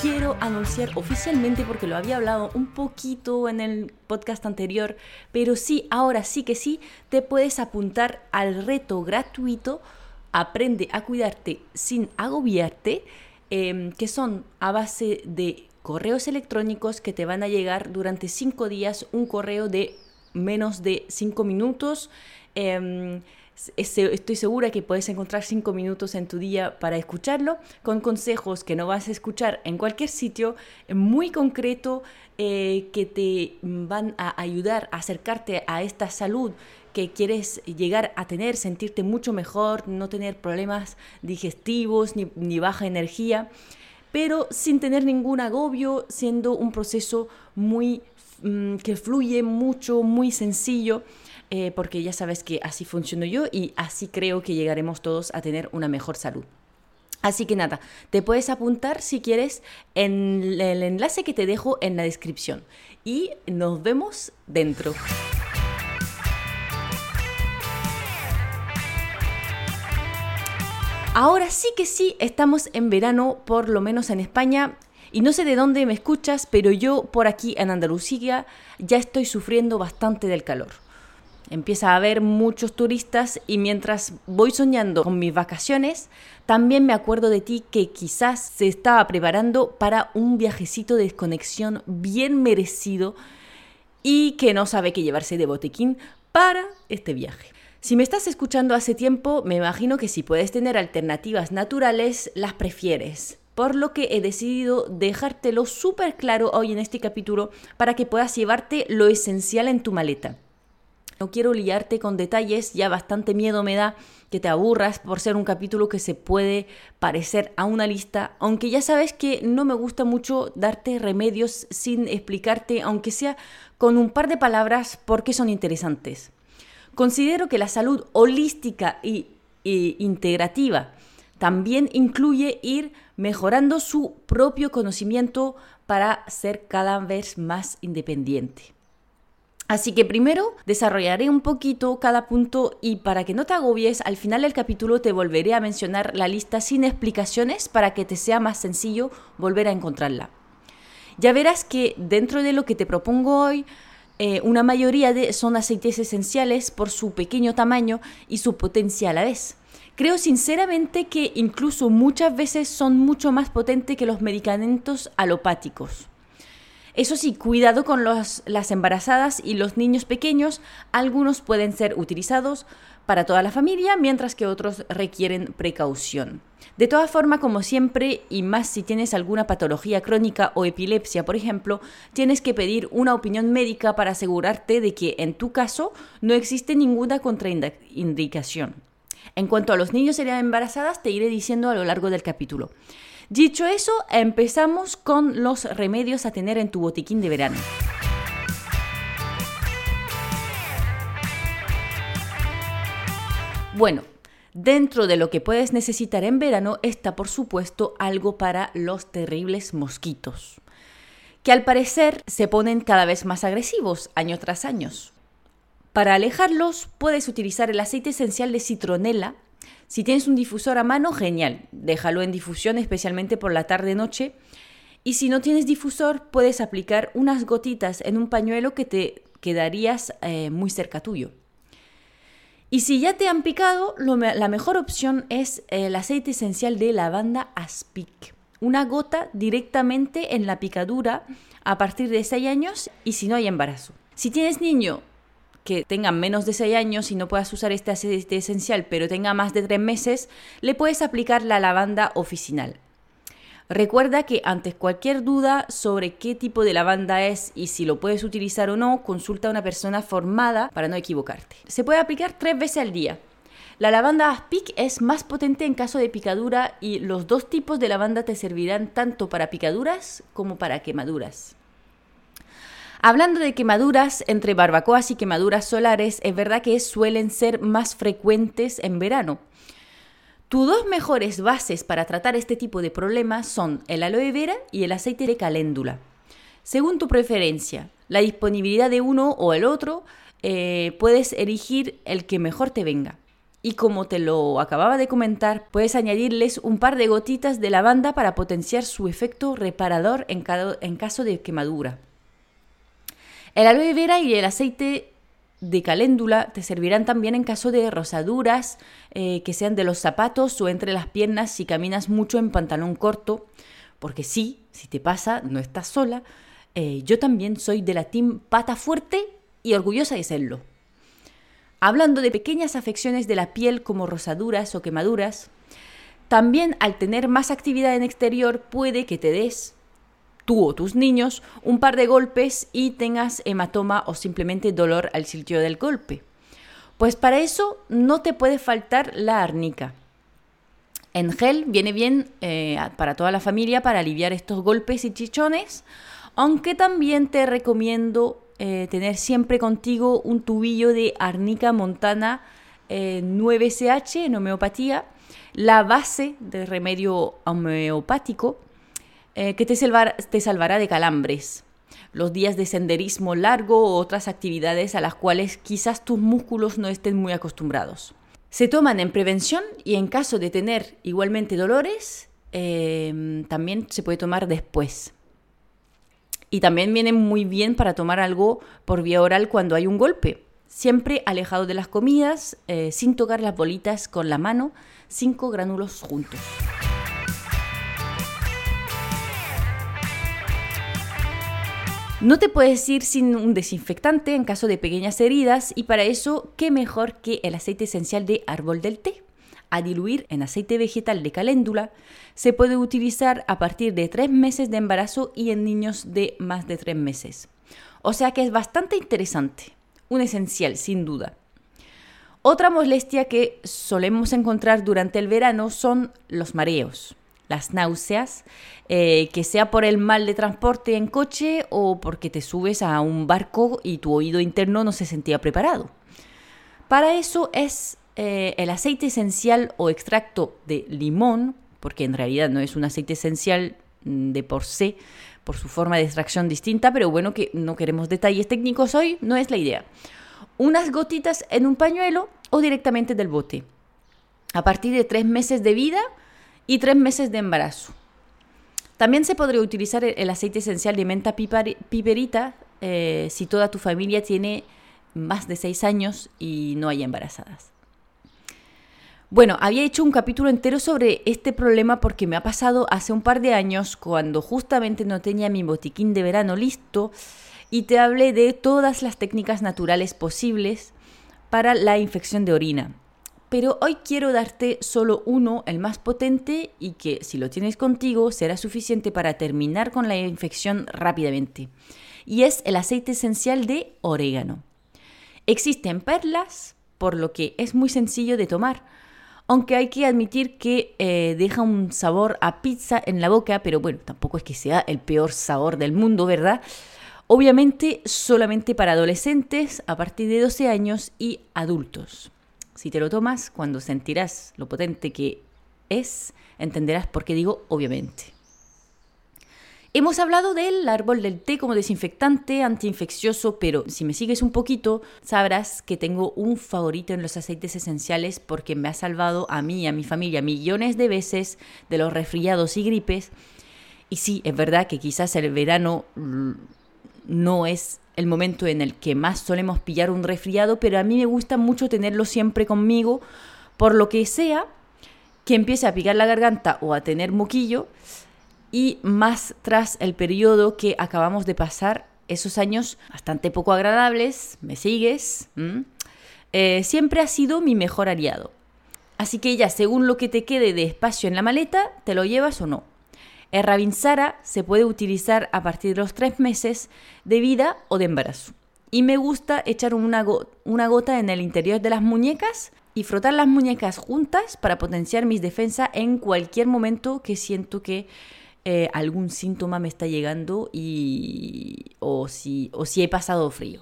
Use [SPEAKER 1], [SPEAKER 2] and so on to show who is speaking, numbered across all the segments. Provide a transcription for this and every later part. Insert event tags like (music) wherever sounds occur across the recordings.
[SPEAKER 1] quiero anunciar oficialmente, porque lo había hablado un poquito en el podcast anterior, pero sí, ahora sí que sí, te puedes apuntar al reto gratuito Aprende a cuidarte sin agobiarte, em, que son a base de correos electrónicos que te van a llegar durante cinco días, un correo de menos de cinco minutos. Em, estoy segura que puedes encontrar cinco minutos en tu día para escucharlo, con consejos que no vas a escuchar en cualquier sitio, muy concreto, eh, que te van a ayudar a acercarte a esta salud que quieres llegar a tener, sentirte mucho mejor, no tener problemas digestivos ni, baja energía, pero sin tener ningún agobio, siendo un proceso muy mm, que fluye mucho, muy sencillo. Eh, porque ya sabes que así funciono yo y así creo que llegaremos todos a tener una mejor salud. Así que nada, te puedes apuntar si quieres en el enlace que te dejo en la descripción. Y nos vemos dentro. Ahora sí que sí, estamos en verano, por lo menos en España. Y no sé de dónde me escuchas, pero yo por aquí en Andalucía ya estoy sufriendo bastante del calor. Empieza a haber muchos turistas y mientras voy soñando con mis vacaciones, también me acuerdo de ti que quizás se estaba preparando para un viajecito de desconexión bien merecido y que no sabe qué llevarse de botequín para este viaje. Si me estás escuchando hace tiempo, me imagino que si puedes tener alternativas naturales, las prefieres. Por lo que he decidido dejártelo súper claro hoy en este capítulo para que puedas llevarte lo esencial en tu maleta. No quiero liarte con detalles, ya bastante miedo me da que te aburras por ser un capítulo que se puede parecer a una lista, aunque ya sabes que no me gusta mucho darte remedios sin explicarte, aunque sea con un par de palabras, por qué son interesantes. Considero que la salud holística e integrativa también incluye ir mejorando su propio conocimiento para ser cada vez más independiente. Así que primero desarrollaré un poquito cada punto y para que no te agobies, al final del capítulo te volveré a mencionar la lista sin explicaciones para que te sea más sencillo volver a encontrarla. Ya verás que dentro de lo que te propongo hoy, eh, una mayoría de, son aceites esenciales por su pequeño tamaño y su potencia a la vez. Creo sinceramente que incluso muchas veces son mucho más potentes que los medicamentos alopáticos. Eso sí, cuidado con las embarazadas y los niños pequeños. Algunos pueden ser utilizados para toda la familia, mientras que otros requieren precaución. De todas formas, como siempre, y más si tienes alguna patología crónica o epilepsia, por ejemplo, tienes que pedir una opinión médica para asegurarte de que en tu caso no existe ninguna contraindicación. En cuanto a los niños y las embarazadas, te iré diciendo a lo largo del capítulo. Dicho eso, empezamos con los remedios a tener en tu botiquín de verano. Bueno, dentro de lo que puedes necesitar en verano está por supuesto algo para los terribles mosquitos, que al parecer se ponen cada vez más agresivos año tras año. Para alejarlos puedes utilizar el aceite esencial de citronela si tienes un difusor a mano, genial, déjalo en difusión especialmente por la tarde-noche. Y si no tienes difusor, puedes aplicar unas gotitas en un pañuelo que te quedarías eh, muy cerca tuyo. Y si ya te han picado, la mejor opción es el aceite esencial de lavanda aspic. Una gota directamente en la picadura a partir de 6 años y si no hay embarazo. Si tienes niño que tenga menos de 6 años y no puedas usar este aceite esencial, pero tenga más de 3 meses, le puedes aplicar la lavanda oficinal. Recuerda que antes cualquier duda sobre qué tipo de lavanda es y si lo puedes utilizar o no, consulta a una persona formada para no equivocarte. Se puede aplicar tres veces al día. La lavanda Aspic es más potente en caso de picadura y los dos tipos de lavanda te servirán tanto para picaduras como para quemaduras. Hablando de quemaduras, entre barbacoas y quemaduras solares, es verdad que suelen ser más frecuentes en verano. Tus dos mejores bases para tratar este tipo de problemas son el aloe vera y el aceite de caléndula. Según tu preferencia, la disponibilidad de uno o el otro, eh, puedes elegir el que mejor te venga. Y como te lo acababa de comentar, puedes añadirles un par de gotitas de lavanda para potenciar su efecto reparador en, en caso de quemadura. El aloe vera y el aceite de caléndula te servirán también en caso de rosaduras eh, que sean de los zapatos o entre las piernas si caminas mucho en pantalón corto, porque sí, si te pasa, no estás sola. Eh, yo también soy de la team pata fuerte y orgullosa de serlo. Hablando de pequeñas afecciones de la piel como rosaduras o quemaduras, también al tener más actividad en exterior puede que te des tú o tus niños un par de golpes y tengas hematoma o simplemente dolor al sitio del golpe. Pues para eso no te puede faltar la arnica. En gel viene bien eh, para toda la familia para aliviar estos golpes y chichones, aunque también te recomiendo eh, tener siempre contigo un tubillo de arnica montana 9CH eh, en homeopatía, la base de remedio homeopático eh, que te, te salvará de calambres, los días de senderismo largo o otras actividades a las cuales quizás tus músculos no estén muy acostumbrados. Se toman en prevención y en caso de tener igualmente dolores, em, también se puede tomar después. Y también viene muy bien para tomar algo por vía oral cuando hay un golpe. Siempre alejado de las comidas, eh, sin tocar las bolitas con la mano, cinco gránulos juntos. No te puedes ir sin un desinfectante en caso de pequeñas heridas y para eso, ¿qué mejor que el aceite esencial de árbol del té? A diluir en aceite vegetal de caléndula, se puede utilizar a partir de tres meses de embarazo y en niños de más de tres meses. O sea que es bastante interesante, un esencial sin duda. Otra molestia que solemos encontrar durante el verano son los mareos las náuseas, eh, que sea por el mal de transporte en coche o porque te subes a un barco y tu oído interno no se sentía preparado. Para eso es eh, el aceite esencial o extracto de limón, porque en realidad no es un aceite esencial mm, de por sí, por su forma de extracción distinta, pero bueno, que no queremos detalles técnicos hoy, no es la idea. Unas gotitas en un pañuelo o directamente del bote. A partir de tres meses de vida, y tres meses de embarazo. También se podría utilizar el aceite esencial de menta piperita eh, si toda tu familia tiene más de seis años y no hay embarazadas. Bueno, había hecho un capítulo entero sobre este problema porque me ha pasado hace un par de años cuando justamente no tenía mi botiquín de verano listo y te hablé de todas las técnicas naturales posibles para la infección de orina pero hoy quiero darte solo uno, el más potente, y que si lo tienes contigo será suficiente para terminar con la infección rápidamente. Y es el aceite esencial de orégano. Existen perlas, por lo que es muy sencillo de tomar, aunque hay que admitir que eh, deja un sabor a pizza en la boca, pero bueno, tampoco es que sea el peor sabor del mundo, ¿verdad? Obviamente solamente para adolescentes a partir de 12 años y adultos. Si te lo tomas, cuando sentirás lo potente que es, entenderás por qué digo obviamente. Hemos hablado del árbol del té como desinfectante, antiinfeccioso, pero si me sigues un poquito, sabrás que tengo un favorito en los aceites esenciales porque me ha salvado a mí y a mi familia millones de veces de los resfriados y gripes. Y sí, es verdad que quizás el verano no es el momento en el que más solemos pillar un resfriado, pero a mí me gusta mucho tenerlo siempre conmigo, por lo que sea que empiece a picar la garganta o a tener moquillo, y más tras el periodo que acabamos de pasar, esos años bastante poco agradables, ¿me sigues? Eh, siempre ha sido mi mejor aliado. Así que ya, según lo que te quede de espacio en la maleta, te lo llevas o no. El Ravinsara se puede utilizar a partir de los tres meses de vida o de embarazo. Y me gusta echar una, una gota en el interior de las muñecas y frotar las muñecas juntas para potenciar mis defensas en cualquier momento que siento que eh, algún síntoma me está llegando y, o, si, o si he pasado frío.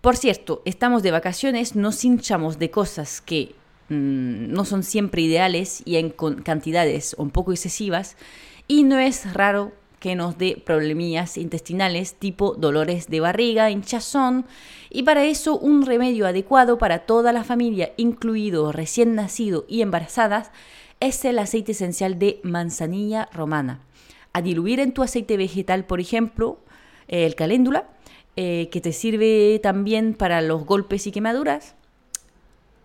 [SPEAKER 1] Por cierto, estamos de vacaciones, nos hinchamos de cosas que mm, no son siempre ideales y en cantidades un poco excesivas y no es raro que nos dé problemillas intestinales tipo dolores de barriga, hinchazón y para eso un remedio adecuado para toda la familia, incluido recién nacido y embarazadas, es el aceite esencial de manzanilla romana. A diluir en tu aceite vegetal, por ejemplo, el caléndula, eh, que te sirve también para los golpes y quemaduras.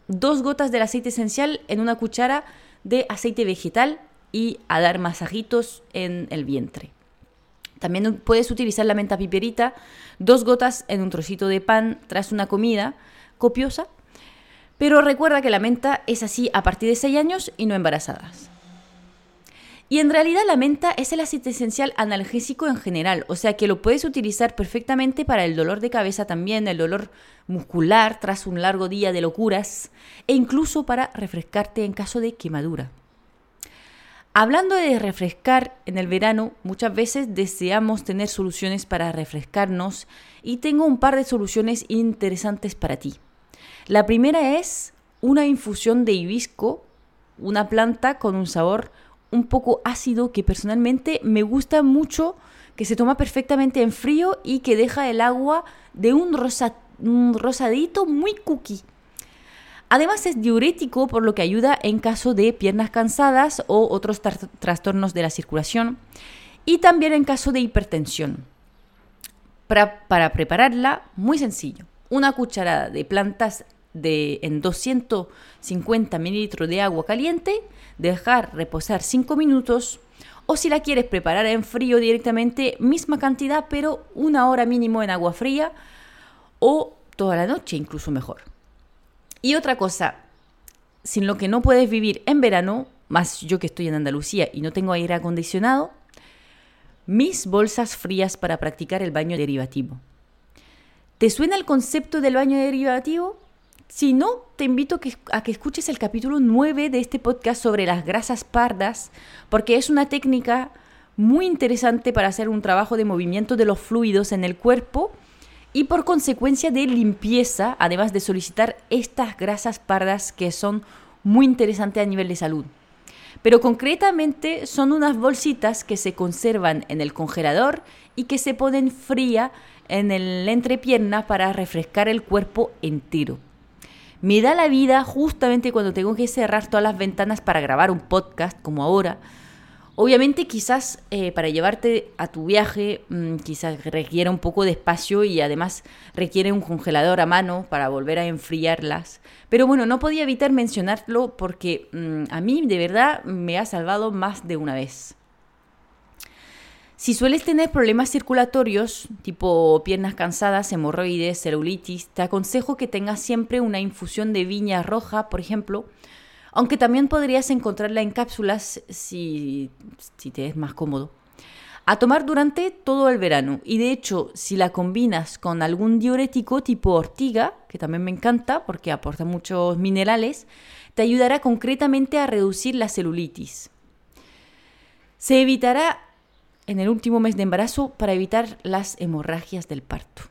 [SPEAKER 1] Dos gotas del aceite esencial en una cuchara de aceite vegetal y a dar masajitos en el vientre. También puedes utilizar la menta piperita, dos gotas en un trocito de pan tras una comida copiosa. Pero recuerda que la menta es así a partir de 6 años y no embarazadas. Y en realidad la menta es el aceite esencial analgésico en general, o sea que lo puedes utilizar perfectamente para el dolor de cabeza también, el dolor muscular tras un largo día de locuras e incluso para refrescarte en caso de quemadura. Hablando de refrescar en el verano, muchas veces deseamos tener soluciones para refrescarnos y tengo un par de soluciones interesantes para ti. La primera es una infusión de hibisco, una planta con un sabor un poco ácido que personalmente me gusta mucho, que se toma perfectamente en frío y que deja el agua de un, un rosadito muy cookie. Además es diurético por lo que ayuda en caso de piernas cansadas o otros trastornos de la circulación y también en caso de hipertensión. Para, para, prepararla, muy sencillo. Una cucharada de plantas en 250 mililitros de agua caliente, dejar reposar 5 minutos o si la quieres preparar en frío directamente, misma cantidad pero una hora mínimo en agua fría o toda la noche incluso mejor. Y otra cosa, sin lo que no puedes vivir en verano, más yo que estoy en Andalucía y no tengo aire acondicionado, mis bolsas frías para practicar el baño derivativo. ¿Te suena el concepto del baño derivativo? Si no, te invito a que escuches el capítulo 9 de este podcast sobre las grasas pardas, porque es una técnica muy interesante para hacer un trabajo de movimiento de los fluidos en el cuerpo y por consecuencia de limpieza, además de solicitar estas grasas pardas que son muy interesantes a nivel de salud. Pero concretamente son unas bolsitas que se conservan en el congelador y que se ponen fría en el entrepierna para refrescar el cuerpo entero. Me da la vida justamente cuando tengo que cerrar todas las ventanas para grabar un podcast como ahora, Obviamente quizás eh, para llevarte a tu viaje mm, quizás requiere un poco de espacio y además requiere un congelador a mano para volver a enfriarlas. Pero bueno, no podía evitar mencionarlo porque mm, a mí de verdad me ha salvado más de una vez. Si sueles tener problemas circulatorios, tipo piernas cansadas, hemorroides, celulitis, te aconsejo que tengas siempre una infusión de viña roja, por ejemplo, aunque también podrías encontrarla en cápsulas si, si te es más cómodo. A tomar durante todo el verano y de hecho si la combinas con algún diurético tipo ortiga, que también me encanta porque aporta muchos minerales, te ayudará concretamente a reducir la celulitis. Se evitará en el último mes de embarazo para evitar las hemorragias del parto.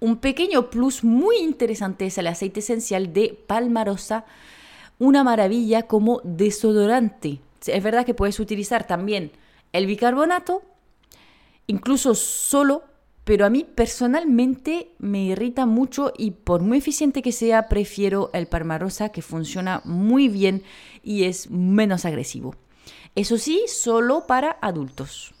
[SPEAKER 1] Un pequeño plus muy interesante es el aceite esencial de palmarosa una maravilla como desodorante. Es verdad que puedes utilizar también el bicarbonato, incluso solo, pero a mí personalmente me irrita mucho y por muy eficiente que sea, prefiero el Parmarosa que funciona muy bien y es menos agresivo. Eso sí, solo para adultos.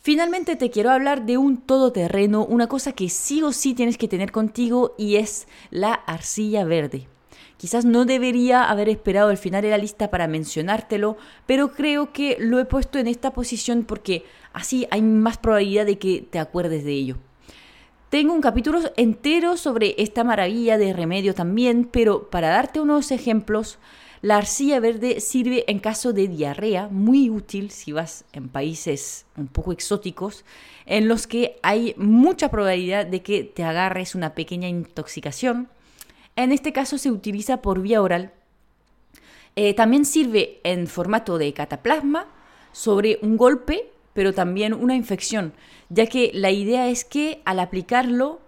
[SPEAKER 1] Finalmente te quiero hablar de un todoterreno, una cosa que sí o sí tienes que tener contigo y es la arcilla verde. Quizás no debería haber esperado el final de la lista para mencionártelo, pero creo que lo he puesto en esta posición porque así hay más probabilidad de que te acuerdes de ello. Tengo un capítulo entero sobre esta maravilla de remedio también, pero para darte unos ejemplos, la arcilla verde sirve en caso de diarrea, muy útil si vas en países un poco exóticos, en los que hay mucha probabilidad de que te agarres una pequeña intoxicación. En este caso se utiliza por vía oral. Eh, también sirve en formato de cataplasma, sobre un golpe, pero también una infección, ya que la idea es que al aplicarlo,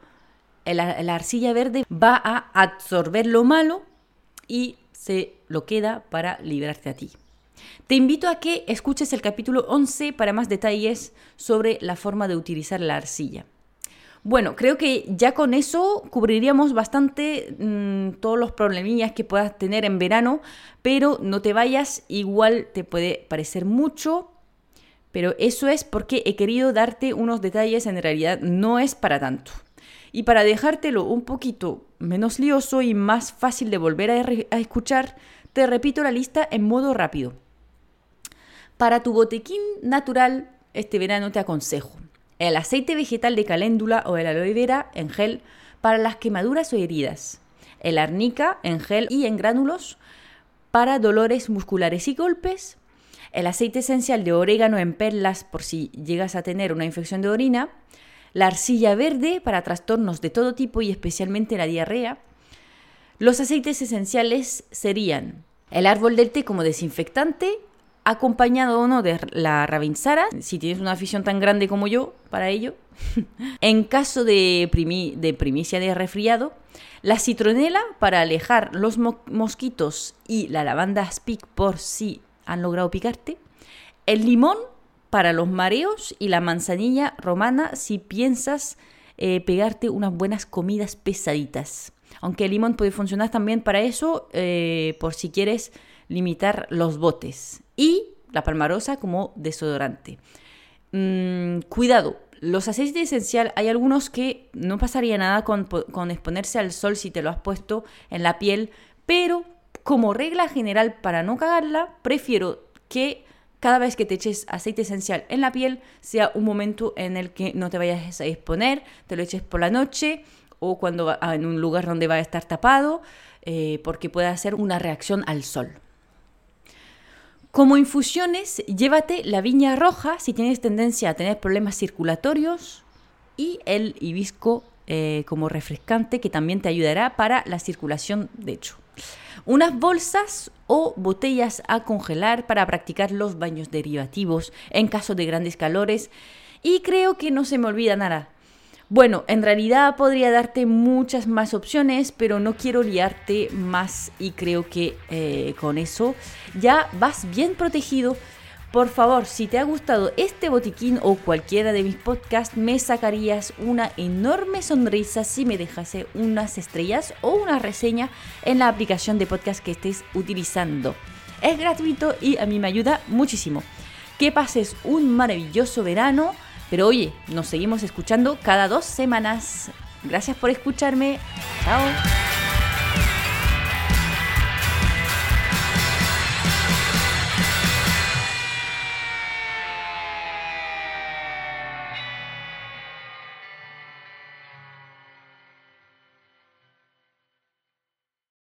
[SPEAKER 1] la arcilla verde va a absorber lo malo y se lo queda para librarte a ti. Te invito a que escuches el capítulo 11 para más detalles sobre la forma de utilizar la arcilla. Bueno, creo que ya con eso cubriríamos bastante mm, todos los problemillas que puedas tener en verano, pero no te vayas, igual te puede parecer mucho, pero eso es porque he querido darte unos detalles, en realidad no es para tanto. Y para dejártelo un poquito menos lioso y más fácil de volver a, escuchar, te repito la lista en modo rápido. Para tu botequín natural, este verano te aconsejo el aceite vegetal de caléndula o el aloe vera en gel para las quemaduras o heridas, el arnica en gel y en gránulos para dolores musculares y golpes, el aceite esencial de orégano en perlas por si llegas a tener una infección de orina, la arcilla verde para trastornos de todo tipo y especialmente la diarrea. Los aceites esenciales serían el árbol del té como desinfectante, acompañado o no de la Ravinsara, si tienes una afición tan grande como yo para ello. (laughs) en caso de, de primicia de resfriado, la citronela para alejar los mosquitos y la lavanda speak por si han logrado picarte. El limón para los mareos y la manzanilla romana si piensas eh, pegarte unas buenas comidas pesaditas. Aunque el limón puede funcionar también para eso, eh, por si quieres limitar los botes. Y la palmarosa como desodorante. Mm, cuidado, los aceites esenciales, hay algunos que no pasaría nada con, exponerse al sol si te lo has puesto en la piel, pero como regla general para no cagarla, prefiero que cada vez que te eches aceite esencial en la piel sea un momento en el que no te vayas a exponer, te lo eches por la noche o cuando en un lugar donde va a estar tapado, eh, porque puede hacer una reacción al sol. Como infusiones, llévate la viña roja si tienes tendencia a tener problemas circulatorios y el hibisco eh, como refrescante que también te ayudará para la circulación de hecho. Unas bolsas o botellas a congelar para practicar los baños derivativos en caso de grandes calores. Y creo que no se me olvida nada. Bueno, en realidad podría darte muchas más opciones, pero no quiero liarte más y creo que eh, con eso ya vas bien protegido. Por favor, si te ha gustado este botiquín o cualquiera de mis podcasts, me sacarías una enorme sonrisa si me dejase unas estrellas o una reseña en la aplicación de podcast que estés utilizando. Es gratuito y a mí me ayuda muchísimo. Que pases un maravilloso verano pero oye, nos seguimos escuchando cada dos semanas. Gracias por escucharme. Chao.